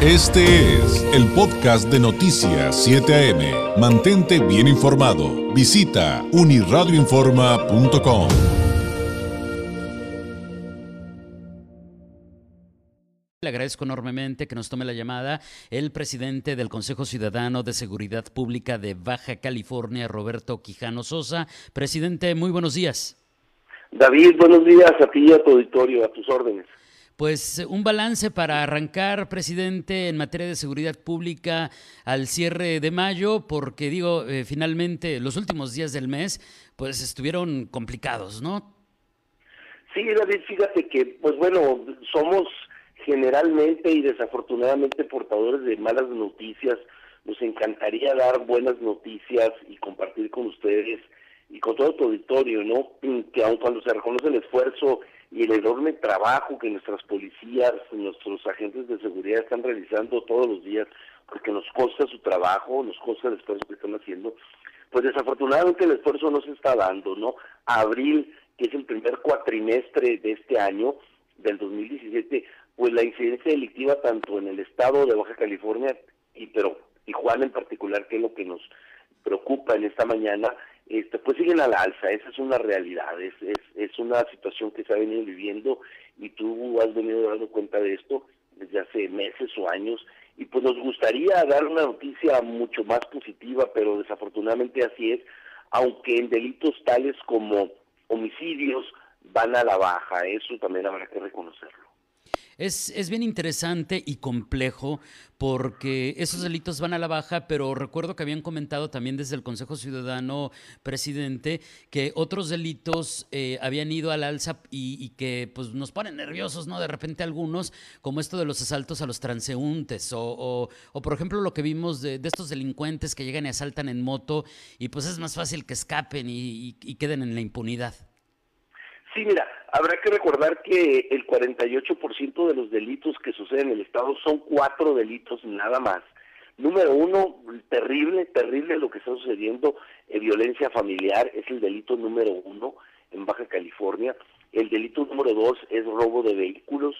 Este es el podcast de Noticias 7 AM. Mantente bien informado. Visita uniradioinforma.com. Le agradezco enormemente que nos tome la llamada el presidente del Consejo Ciudadano de Seguridad Pública de Baja California, Roberto Quijano Sosa. Presidente, muy buenos días. David, buenos días a ti y a tu auditorio, a tus órdenes. Pues un balance para arrancar, presidente, en materia de seguridad pública al cierre de mayo, porque digo, eh, finalmente los últimos días del mes, pues estuvieron complicados, ¿no? Sí, David, fíjate que, pues bueno, somos generalmente y desafortunadamente portadores de malas noticias. Nos encantaría dar buenas noticias y compartir con ustedes y con todo tu auditorio, ¿no? Que aun cuando se reconoce el esfuerzo y el enorme trabajo que nuestras policías, nuestros agentes de seguridad están realizando todos los días, porque nos consta su trabajo, nos consta el esfuerzo que están haciendo, pues desafortunadamente el esfuerzo no se está dando, ¿no? Abril, que es el primer cuatrimestre de este año, del 2017, pues la incidencia delictiva tanto en el estado de Baja California y pero Tijuana en particular, que es lo que nos preocupa en esta mañana, este, pues siguen a la alza, esa es una realidad, es, es, es una situación que se ha venido viviendo y tú has venido dando cuenta de esto desde hace meses o años y pues nos gustaría dar una noticia mucho más positiva, pero desafortunadamente así es, aunque en delitos tales como homicidios van a la baja, eso también habrá que reconocerlo. Es, es, bien interesante y complejo porque esos delitos van a la baja, pero recuerdo que habían comentado también desde el Consejo Ciudadano, presidente, que otros delitos eh, habían ido al alza y, que pues nos ponen nerviosos, ¿no? De repente algunos, como esto de los asaltos a los transeúntes o, o, por ejemplo lo que vimos de, de, estos delincuentes que llegan y asaltan en moto y pues es más fácil que escapen y, y, y queden en la impunidad. Sí, mira, habrá que recordar que el 48% de los delitos que suceden en el Estado son cuatro delitos nada más. Número uno, terrible, terrible lo que está sucediendo, eh, violencia familiar es el delito número uno en Baja California. El delito número dos es robo de vehículos,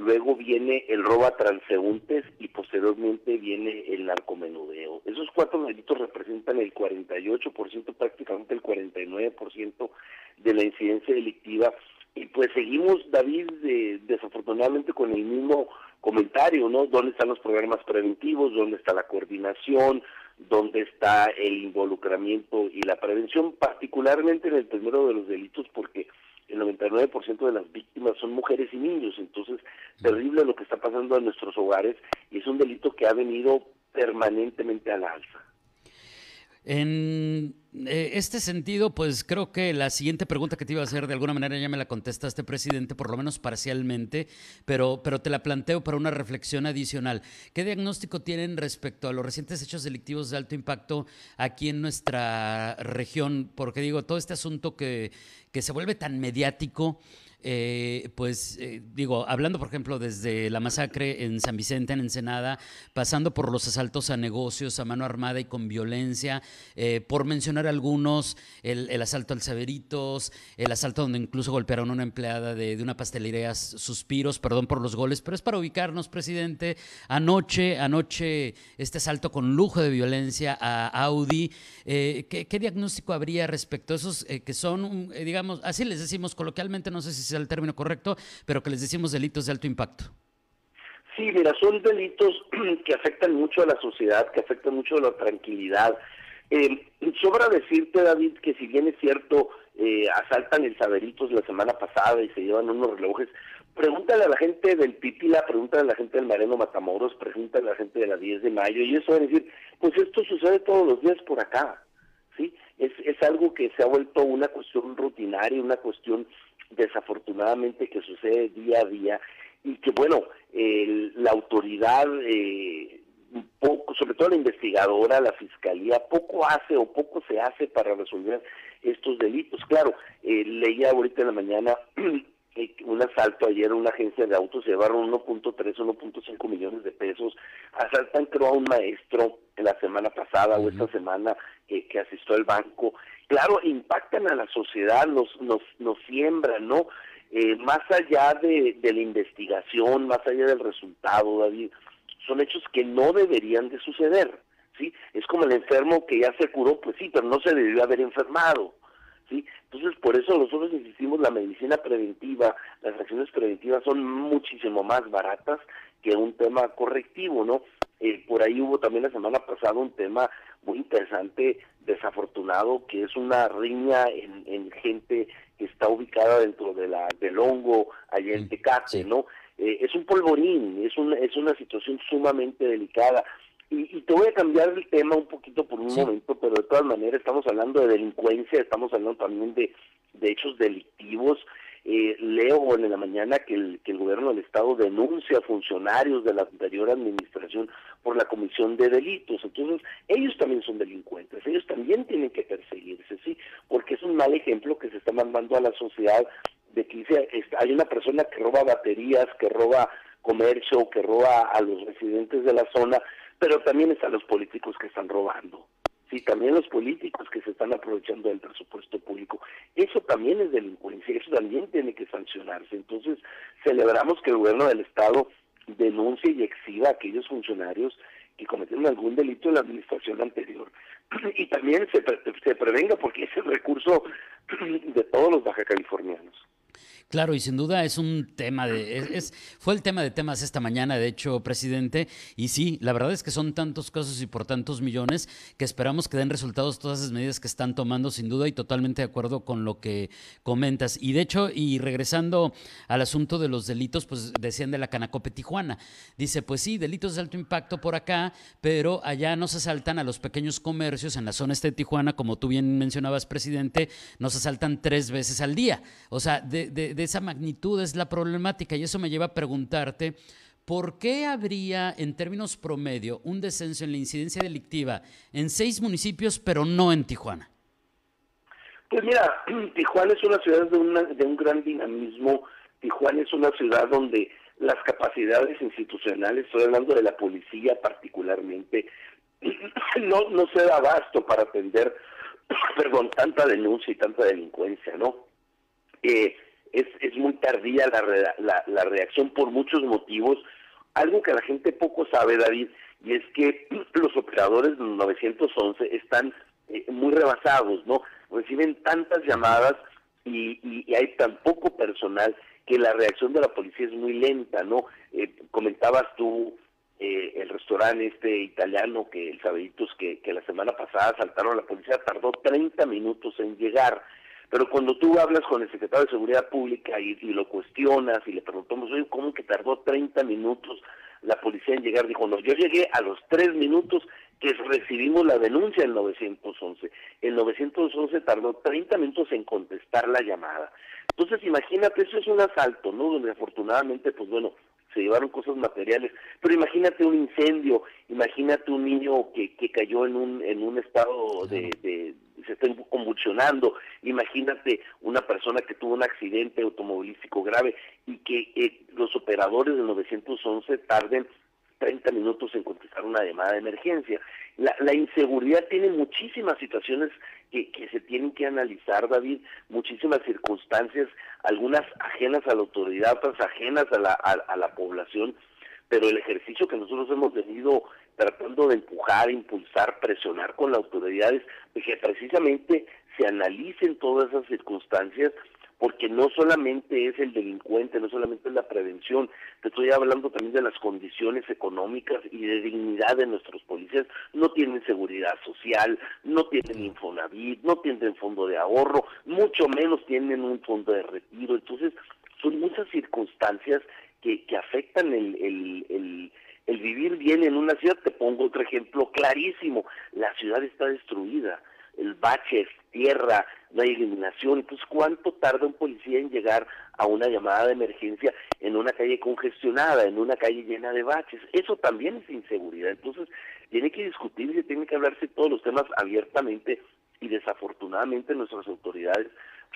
luego viene el robo a transeúntes y posteriormente viene el narcomenudeo. Esos cuatro delitos representan el 48%, prácticamente el 49% de la incidencia delictiva y pues seguimos, David, desafortunadamente con el mismo comentario, ¿no? ¿Dónde están los programas preventivos? ¿Dónde está la coordinación? ¿Dónde está el involucramiento y la prevención? Particularmente en el primero de los delitos, porque el 99% de las víctimas son mujeres y niños, entonces terrible lo que está pasando en nuestros hogares y es un delito que ha venido permanentemente a la alza. En eh, este sentido, pues creo que la siguiente pregunta que te iba a hacer, de alguna manera ya me la contestaste, presidente, por lo menos parcialmente, pero, pero te la planteo para una reflexión adicional. ¿Qué diagnóstico tienen respecto a los recientes hechos delictivos de alto impacto aquí en nuestra región? Porque digo, todo este asunto que, que se vuelve tan mediático, eh, pues eh, digo, hablando por ejemplo desde la masacre en San Vicente, en Ensenada, pasando por los asaltos a negocios a mano armada y con violencia, eh, por mencionar algunos, el, asalto al Saberitos, el asalto donde incluso golpearon a una empleada de, una pastelería Suspiros, perdón por los goles, pero es para ubicarnos, presidente. Anoche, anoche, este asalto con lujo de violencia a Audi, ¿qué, ¿qué, diagnóstico habría respecto a esos que son, digamos, así les decimos coloquialmente, no sé si sea el término correcto, pero que les decimos delitos de alto impacto. Sí, mira, son delitos que afectan mucho a la sociedad, que afectan mucho a la tranquilidad. Eh, sobra decirte, David, que si bien es cierto, eh, asaltan el Saberitos la semana pasada y se llevan unos relojes, pregúntale a la gente del Pipila, pregúntale a la gente del Mareno Matamoros, pregúntale a la gente de la 10 de mayo, y eso va a decir, pues esto sucede todos los días por acá, ¿sí? Es, es algo que se ha vuelto una cuestión rutinaria, una cuestión desafortunadamente que sucede día a día y que bueno, la autoridad, eh, poco, sobre todo la investigadora, la fiscalía, poco hace o poco se hace para resolver estos delitos. Claro, eh, leía ahorita en la mañana un asalto ayer a una agencia de autos, se llevaron 1.3, 1.5 millones de pesos, asaltan creo a un maestro la semana pasada o esta semana que asistió al banco, claro, impactan a la sociedad, nos, nos, nos siembran, ¿no? Eh, más allá de, de, la investigación, más allá del resultado, David, son hechos que no deberían de suceder, ¿sí? Es como el enfermo que ya se curó, pues sí, pero no se debió haber enfermado, ¿sí? Entonces, por eso nosotros insistimos, la medicina preventiva, las acciones preventivas son muchísimo más baratas que un tema correctivo, ¿no? Eh, por ahí hubo también la semana pasada un tema muy interesante, desafortunado, que es una riña en, en gente que está ubicada dentro de la del hongo allá en Tecate, ¿no? Eh, es un polvorín, es una, es una situación sumamente delicada. Y, y, te voy a cambiar el tema un poquito por un momento, pero de todas maneras estamos hablando de delincuencia, estamos hablando también de, de hechos delictivos. Eh, leo en la mañana que el, que el gobierno del Estado denuncia a funcionarios de la anterior administración por la comisión de delitos. Entonces, ellos también son delincuentes, ellos también tienen que perseguirse, ¿sí? Porque es un mal ejemplo que se está mandando a la sociedad de que hay una persona que roba baterías, que roba comercio, que roba a los residentes de la zona, pero también están los políticos que están robando. Sí, también los políticos que se están aprovechando del presupuesto público. Eso también es delincuencia, eso también tiene que sancionarse. Entonces, celebramos que el gobierno del Estado denuncie y exhiba a aquellos funcionarios que cometieron algún delito en la administración anterior. Y también se, se prevenga porque es el recurso de todos los baja californianos. Claro, y sin duda es un tema de. Es, fue el tema de temas esta mañana, de hecho, presidente. Y sí, la verdad es que son tantos casos y por tantos millones que esperamos que den resultados todas esas medidas que están tomando, sin duda, y totalmente de acuerdo con lo que comentas. Y de hecho, y regresando al asunto de los delitos, pues decían de la Canacope Tijuana. Dice, pues sí, delitos de alto impacto por acá, pero allá no se asaltan a los pequeños comercios en la zona este de Tijuana, como tú bien mencionabas, presidente, no se asaltan tres veces al día. O sea, de de esa magnitud es la problemática y eso me lleva a preguntarte, ¿por qué habría en términos promedio un descenso en la incidencia delictiva en seis municipios pero no en Tijuana? Pues mira, Tijuana es una ciudad de, de un gran dinamismo, Tijuana es una ciudad donde las capacidades institucionales, estoy hablando de la policía particularmente, no, no se da abasto para atender, perdón, tanta denuncia y tanta delincuencia, ¿no? Eh, es, es muy tardía la, la, la reacción por muchos motivos. Algo que la gente poco sabe, David, y es que los operadores del 911 están eh, muy rebasados, ¿no? Reciben tantas llamadas y, y, hay tan poco personal que la reacción de la policía es muy lenta, ¿no? Eh, comentabas tú eh, el restaurante este italiano, que el Sabeditos, que, que la semana pasada saltaron a la policía, tardó 30 minutos en llegar. Pero cuando tú hablas con el secretario de Seguridad Pública y, lo cuestionas y le preguntamos, oye, ¿cómo que tardó 30 minutos la policía en llegar? Dijo, no, yo llegué a los tres minutos que recibimos la denuncia del 911. El 911 tardó 30 minutos en contestar la llamada. Entonces, imagínate, eso es un asalto, ¿no? Donde afortunadamente, pues bueno, se llevaron cosas materiales, pero imagínate un incendio, imagínate un niño que, que cayó en un, en un estado de, de se está convulsionando, imagínate una persona que tuvo un accidente automovilístico grave y que eh, los operadores del 911 tarden 30 minutos en contestar una llamada de emergencia. La, la inseguridad tiene muchísimas situaciones que, que, se tienen que analizar, David, muchísimas circunstancias, algunas ajenas a la autoridad, otras ajenas a la, a, la población, pero el ejercicio que nosotros hemos venido tratando de empujar, impulsar, presionar con las autoridades, de que precisamente se analicen todas esas circunstancias porque no solamente es el delincuente, no solamente es la prevención, te estoy hablando también de las condiciones económicas y de dignidad de nuestros policías, no tienen seguridad social, no tienen Infonavit, no tienen fondo de ahorro, mucho menos tienen un fondo de retiro, entonces son muchas circunstancias que, que afectan el, el, el el vivir bien en una ciudad. Te pongo otro ejemplo clarísimo. La ciudad está destruida el bache es tierra, no hay iluminación. Entonces, ¿cuánto tarda un policía en llegar a una llamada de emergencia en una calle congestionada, en una calle llena de baches? Eso también es inseguridad. Entonces, tiene que discutirse, tiene que hablarse todos los temas abiertamente y desafortunadamente nuestras autoridades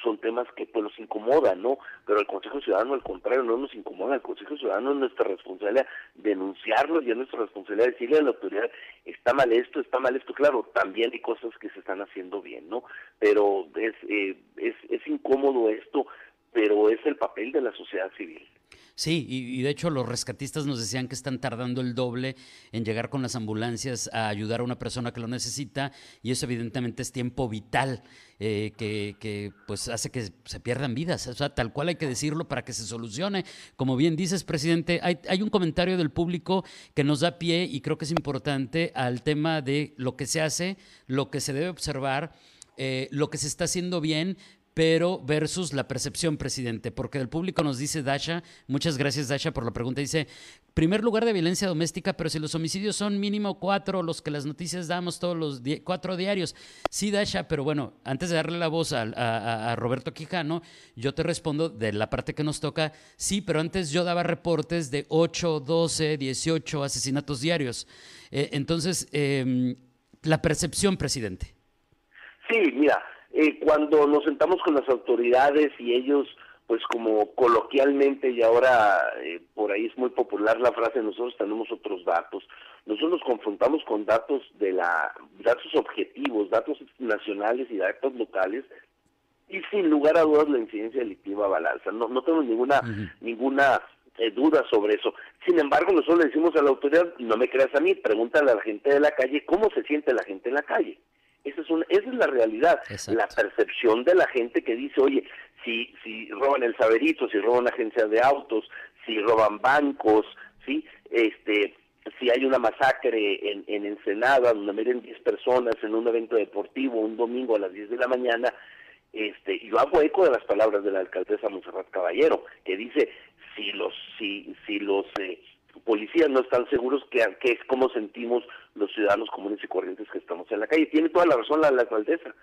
son temas que pues nos incomodan, ¿no? Pero el Consejo Ciudadano al contrario no nos incomoda, el Consejo Ciudadano es nuestra responsabilidad denunciarlo y es nuestra responsabilidad decirle a la autoridad, está mal esto, está mal esto, claro, también hay cosas que se están haciendo bien, ¿no? Pero es, eh, es, es incómodo esto, pero es el papel de la sociedad civil. Sí, y, de hecho los rescatistas nos decían que están tardando el doble en llegar con las ambulancias a ayudar a una persona que lo necesita y eso evidentemente es tiempo vital eh, que, pues hace que se pierdan vidas. O sea, tal cual hay que decirlo para que se solucione. Como bien dices, presidente, hay, hay un comentario del público que nos da pie y creo que es importante al tema de lo que se hace, lo que se debe observar. Eh, lo que se está haciendo bien, pero versus la percepción, presidente, porque el público nos dice Dasha, muchas gracias Dasha por la pregunta, dice, primer lugar de violencia doméstica, pero si los homicidios son mínimo cuatro, los que las noticias damos todos los cuatro diarios, sí Dasha, pero bueno, antes de darle la voz a, Roberto Quijano, yo te respondo de la parte que nos toca, sí, pero antes yo daba reportes de 8, 12, 18 asesinatos diarios. Eh, entonces, em, la percepción, presidente. Sí, mira, eh, cuando nos sentamos con las autoridades y ellos, pues como coloquialmente y ahora eh, por ahí es muy popular la frase, nosotros tenemos otros datos, nosotros nos confrontamos con datos de la, datos objetivos, datos nacionales y datos locales y sin lugar a dudas la incidencia delictiva balanza. No, no tenemos ninguna, ninguna eh, duda sobre eso. Sin embargo, nosotros le decimos a la autoridad, no me creas a mí, pregúntale a la gente de la calle cómo se siente la gente en la calle. Esa es, una, esa es la realidad, la percepción de la gente que dice, oye, si, si roban el saberito, si roban agencias de autos, si roban bancos, ¿sí? Este, si hay una masacre en, en Ensenada donde miren 10 personas en un evento deportivo un domingo a las 10 de la mañana, este, yo hago eco de las palabras de la alcaldesa Monserrat Caballero, que dice, si los, si, si los eh, policías no están seguros que, es como sentimos los ciudadanos comunes y corrientes que estamos en la calle. Tiene toda la razón la, la alcaldesa.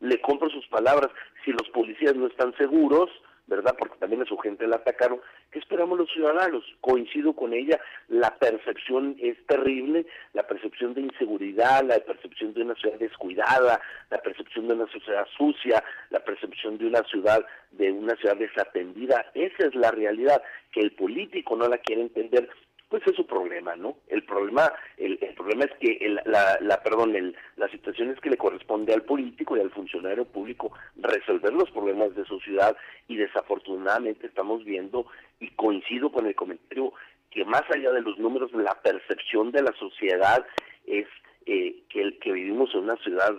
Le compro sus palabras. Si los policías no están seguros, ¿verdad? Porque también a su gente la atacaron. ¿Qué esperamos los ciudadanos? Coincido con ella, la percepción es terrible, la percepción de inseguridad, la percepción de una ciudad descuidada, la percepción de una sociedad sucia, la percepción de una ciudad de una ciudad desatendida. Esa es la realidad que el político no la quiere entender pues es su problema, ¿no? El problema, el, problema es que la, la, perdón, el, la situación es que le corresponde al político y al funcionario público resolver los problemas de su ciudad y desafortunadamente estamos viendo y coincido con el comentario que más allá de los números la percepción de la sociedad es eh, que el que vivimos en una ciudad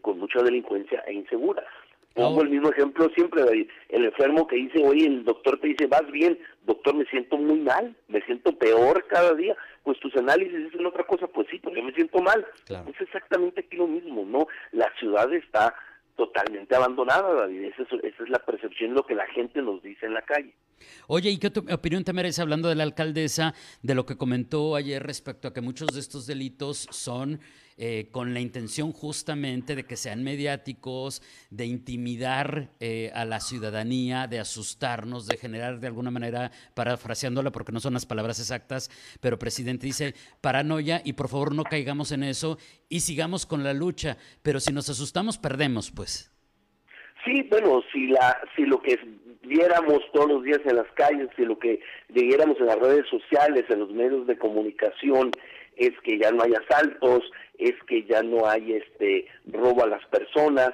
con mucha delincuencia e insegura. Pongo el mismo ejemplo siempre, David. El enfermo que dice, oye, el doctor te dice, vas bien, doctor, me siento muy mal, me siento peor cada día. Pues tus análisis dicen otra cosa, pues sí, porque me siento mal. Es exactamente aquí lo mismo, ¿no? La ciudad está totalmente abandonada, David. Esa es, la percepción, lo que la gente nos dice en la calle. Oye, ¿y qué opinión te merece hablando de la alcaldesa, de lo que comentó ayer respecto a que muchos de estos delitos son eh, con la intención justamente de que sean mediáticos, de intimidar eh, a la ciudadanía, de asustarnos, de generar de alguna manera, parafraseándola porque no son las palabras exactas, pero presidente dice paranoia y por favor no caigamos en eso y sigamos con la lucha, pero si nos asustamos perdemos pues. Sí, bueno, si la si lo que viéramos todos los días en las calles, si lo que leyéramos en las redes sociales, en los medios de comunicación, es que ya no hay asaltos, es que ya no hay este robo a las personas,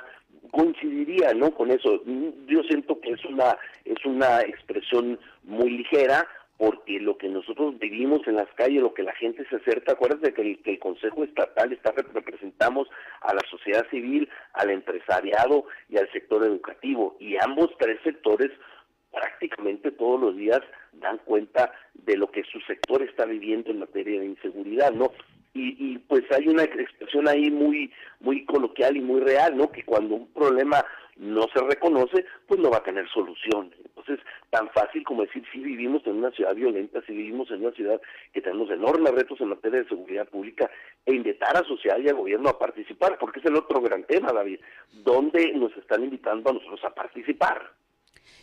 coincidiría no con eso. Yo siento que es una es una expresión muy ligera porque lo que nosotros vivimos en las calles, lo que la gente se acerca, acuérdate que el, que el Consejo Estatal está representamos a la sociedad civil, al empresariado y al sector educativo, y ambos tres sectores prácticamente todos los días dan cuenta de lo que su sector está viviendo en materia de inseguridad, ¿no? Y, y pues hay una expresión ahí muy muy coloquial y muy real, ¿no? Que cuando un problema no se reconoce, pues no va a tener solución. Entonces, tan fácil como decir, si vivimos en una ciudad violenta, si vivimos en una ciudad que tenemos enormes retos en materia de seguridad pública, e invitar a sociedad y al gobierno a participar, porque es el otro gran tema, David, donde nos están invitando a nosotros a participar.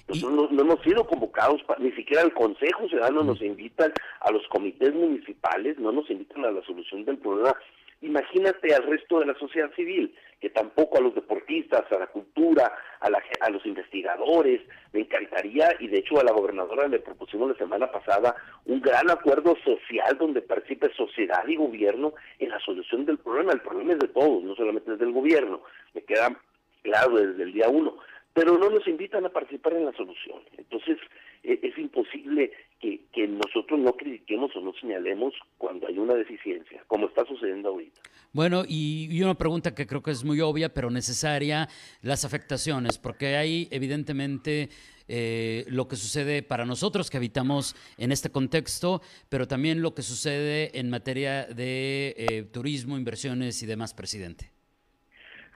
Nosotros no, hemos sido convocados, ni siquiera el Consejo Ciudadano nos invitan, a los comités municipales, no nos invitan a la solución del problema. Imagínate al resto de la sociedad civil, que tampoco a los deportistas, a la cultura, a, a los investigadores, me encantaría, y de hecho a la gobernadora le propusimos la semana pasada un gran acuerdo social donde participe sociedad y gobierno en la solución del problema. El problema es de todos, no solamente es del gobierno, me queda claro desde el día uno pero no nos invitan a participar en la solución. Entonces, e, es imposible que, nosotros no critiquemos o no señalemos cuando hay una deficiencia, como está sucediendo ahorita. Bueno, y, una pregunta que creo que es muy obvia, pero necesaria, las afectaciones, porque hay evidentemente eh, lo que sucede para nosotros que habitamos en este contexto, pero también lo que sucede en materia de eh, turismo, inversiones y demás, presidente.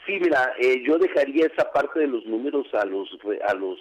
Sí, mira, eh, yo dejaría esa parte de los números a los a los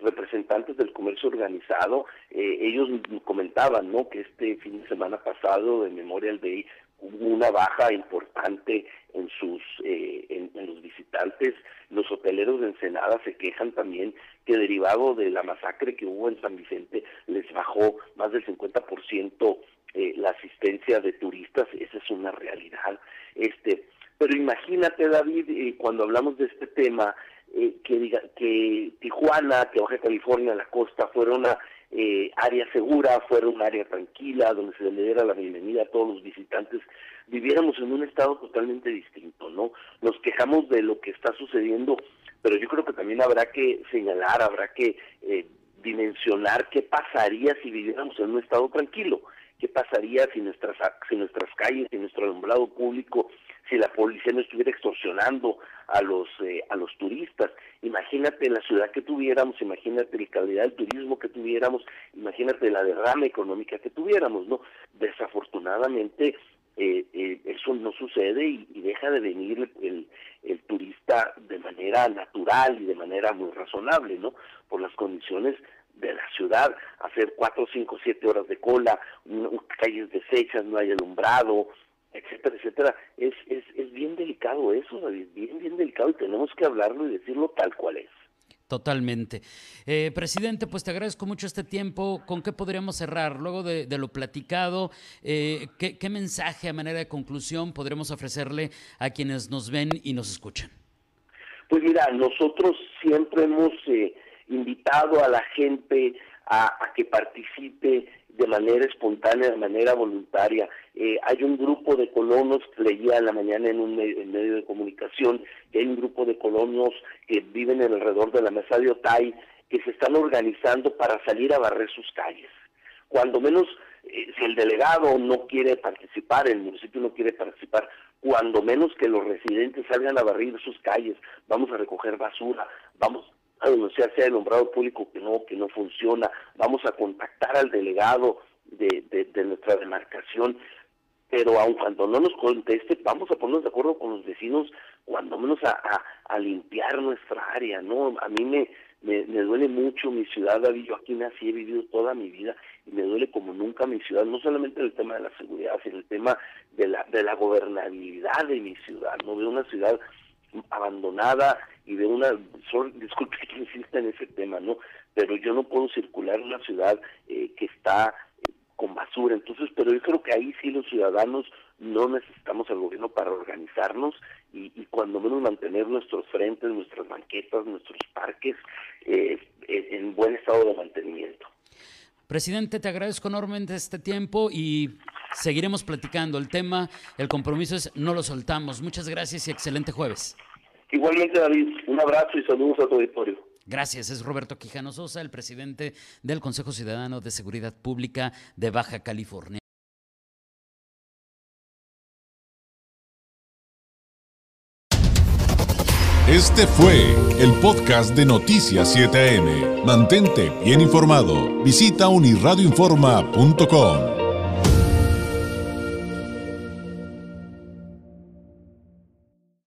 representantes del comercio organizado. ellos comentaban, ¿no? Que este fin de semana pasado, de Memorial Day, hubo una baja importante en sus eh, en, los visitantes los hoteleros de Ensenada se quejan también que derivado de la masacre que hubo en San Vicente les bajó más del 50% eh, la asistencia de turistas esa es una realidad este pero imagínate David eh, cuando hablamos de este tema eh, que diga que Tijuana que Baja California la costa fuera una eh, área segura, fuera un área tranquila, donde se le diera la bienvenida a todos los visitantes, viviéramos en un estado totalmente distinto, ¿no? Nos quejamos de lo que está sucediendo, pero yo creo que también habrá que señalar, habrá que eh, dimensionar qué pasaría si viviéramos en un estado tranquilo, qué pasaría si nuestras, si nuestras calles, si nuestro alumbrado público si la policía no estuviera extorsionando a los eh, a los turistas. Imagínate la ciudad que tuviéramos, imagínate la calidad del turismo que tuviéramos, imagínate la derrama económica que tuviéramos, ¿no? Desafortunadamente eh, eh, eso no sucede y, deja de venir el, el, turista de manera natural y de manera muy razonable, ¿no? Por las condiciones de la ciudad, hacer cuatro, cinco, siete horas de cola, calles deshechas, no hay alumbrado, etcétera, etcétera, es, es, es bien delicado eso, David, bien, bien delicado y tenemos que hablarlo y decirlo tal cual es. Totalmente. Eh, presidente, pues te agradezco mucho este tiempo. ¿Con qué podríamos cerrar? Luego de, lo platicado, eh, ¿qué, ¿qué, mensaje a manera de conclusión podremos ofrecerle a quienes nos ven y nos escuchan? Pues mira, nosotros siempre hemos eh, invitado a la gente a, que participe de manera espontánea, de manera voluntaria. Eh, hay un grupo de colonos, leía en la mañana en un medio, de comunicación, que hay un grupo de colonos que viven alrededor de la mesa de Otay, que se están organizando para salir a barrer sus calles. Cuando menos, eh, si el delegado no quiere participar, el municipio no quiere participar, cuando menos que los residentes salgan a barrer sus calles, vamos a recoger basura, vamos a denunciar sea el nombrado público que no, que no funciona, vamos a contactar al delegado de, de, nuestra demarcación, pero aun cuando no nos conteste, vamos a ponernos de acuerdo con los vecinos, cuando menos a, a, limpiar nuestra área, ¿no? A mí me, me, duele mucho mi ciudad, David, yo aquí nací, he vivido toda mi vida y me duele como nunca mi ciudad, no solamente el tema de la seguridad, sino el tema de la, de la gobernabilidad de mi ciudad, ¿no? Veo una ciudad abandonada y de una, disculpe que insista en ese tema, ¿no? Pero yo no puedo circular en una ciudad eh, que está eh, con basura, entonces, pero yo creo que ahí sí los ciudadanos no necesitamos al gobierno para organizarnos y, cuando menos mantener nuestros frentes, nuestras banquetas, nuestros parques eh, en buen estado de mantenimiento. Presidente, te agradezco enormemente este tiempo y seguiremos platicando. El tema, el compromiso es no lo soltamos. Muchas gracias y excelente jueves. Igualmente, David, un abrazo y saludos a tu auditorio. Gracias, es Roberto Quijano Sosa, el presidente del Consejo Ciudadano de Seguridad Pública de Baja California. Este fue el podcast de Noticias 7am. Mantente bien informado. Visita unirradioinforma.com.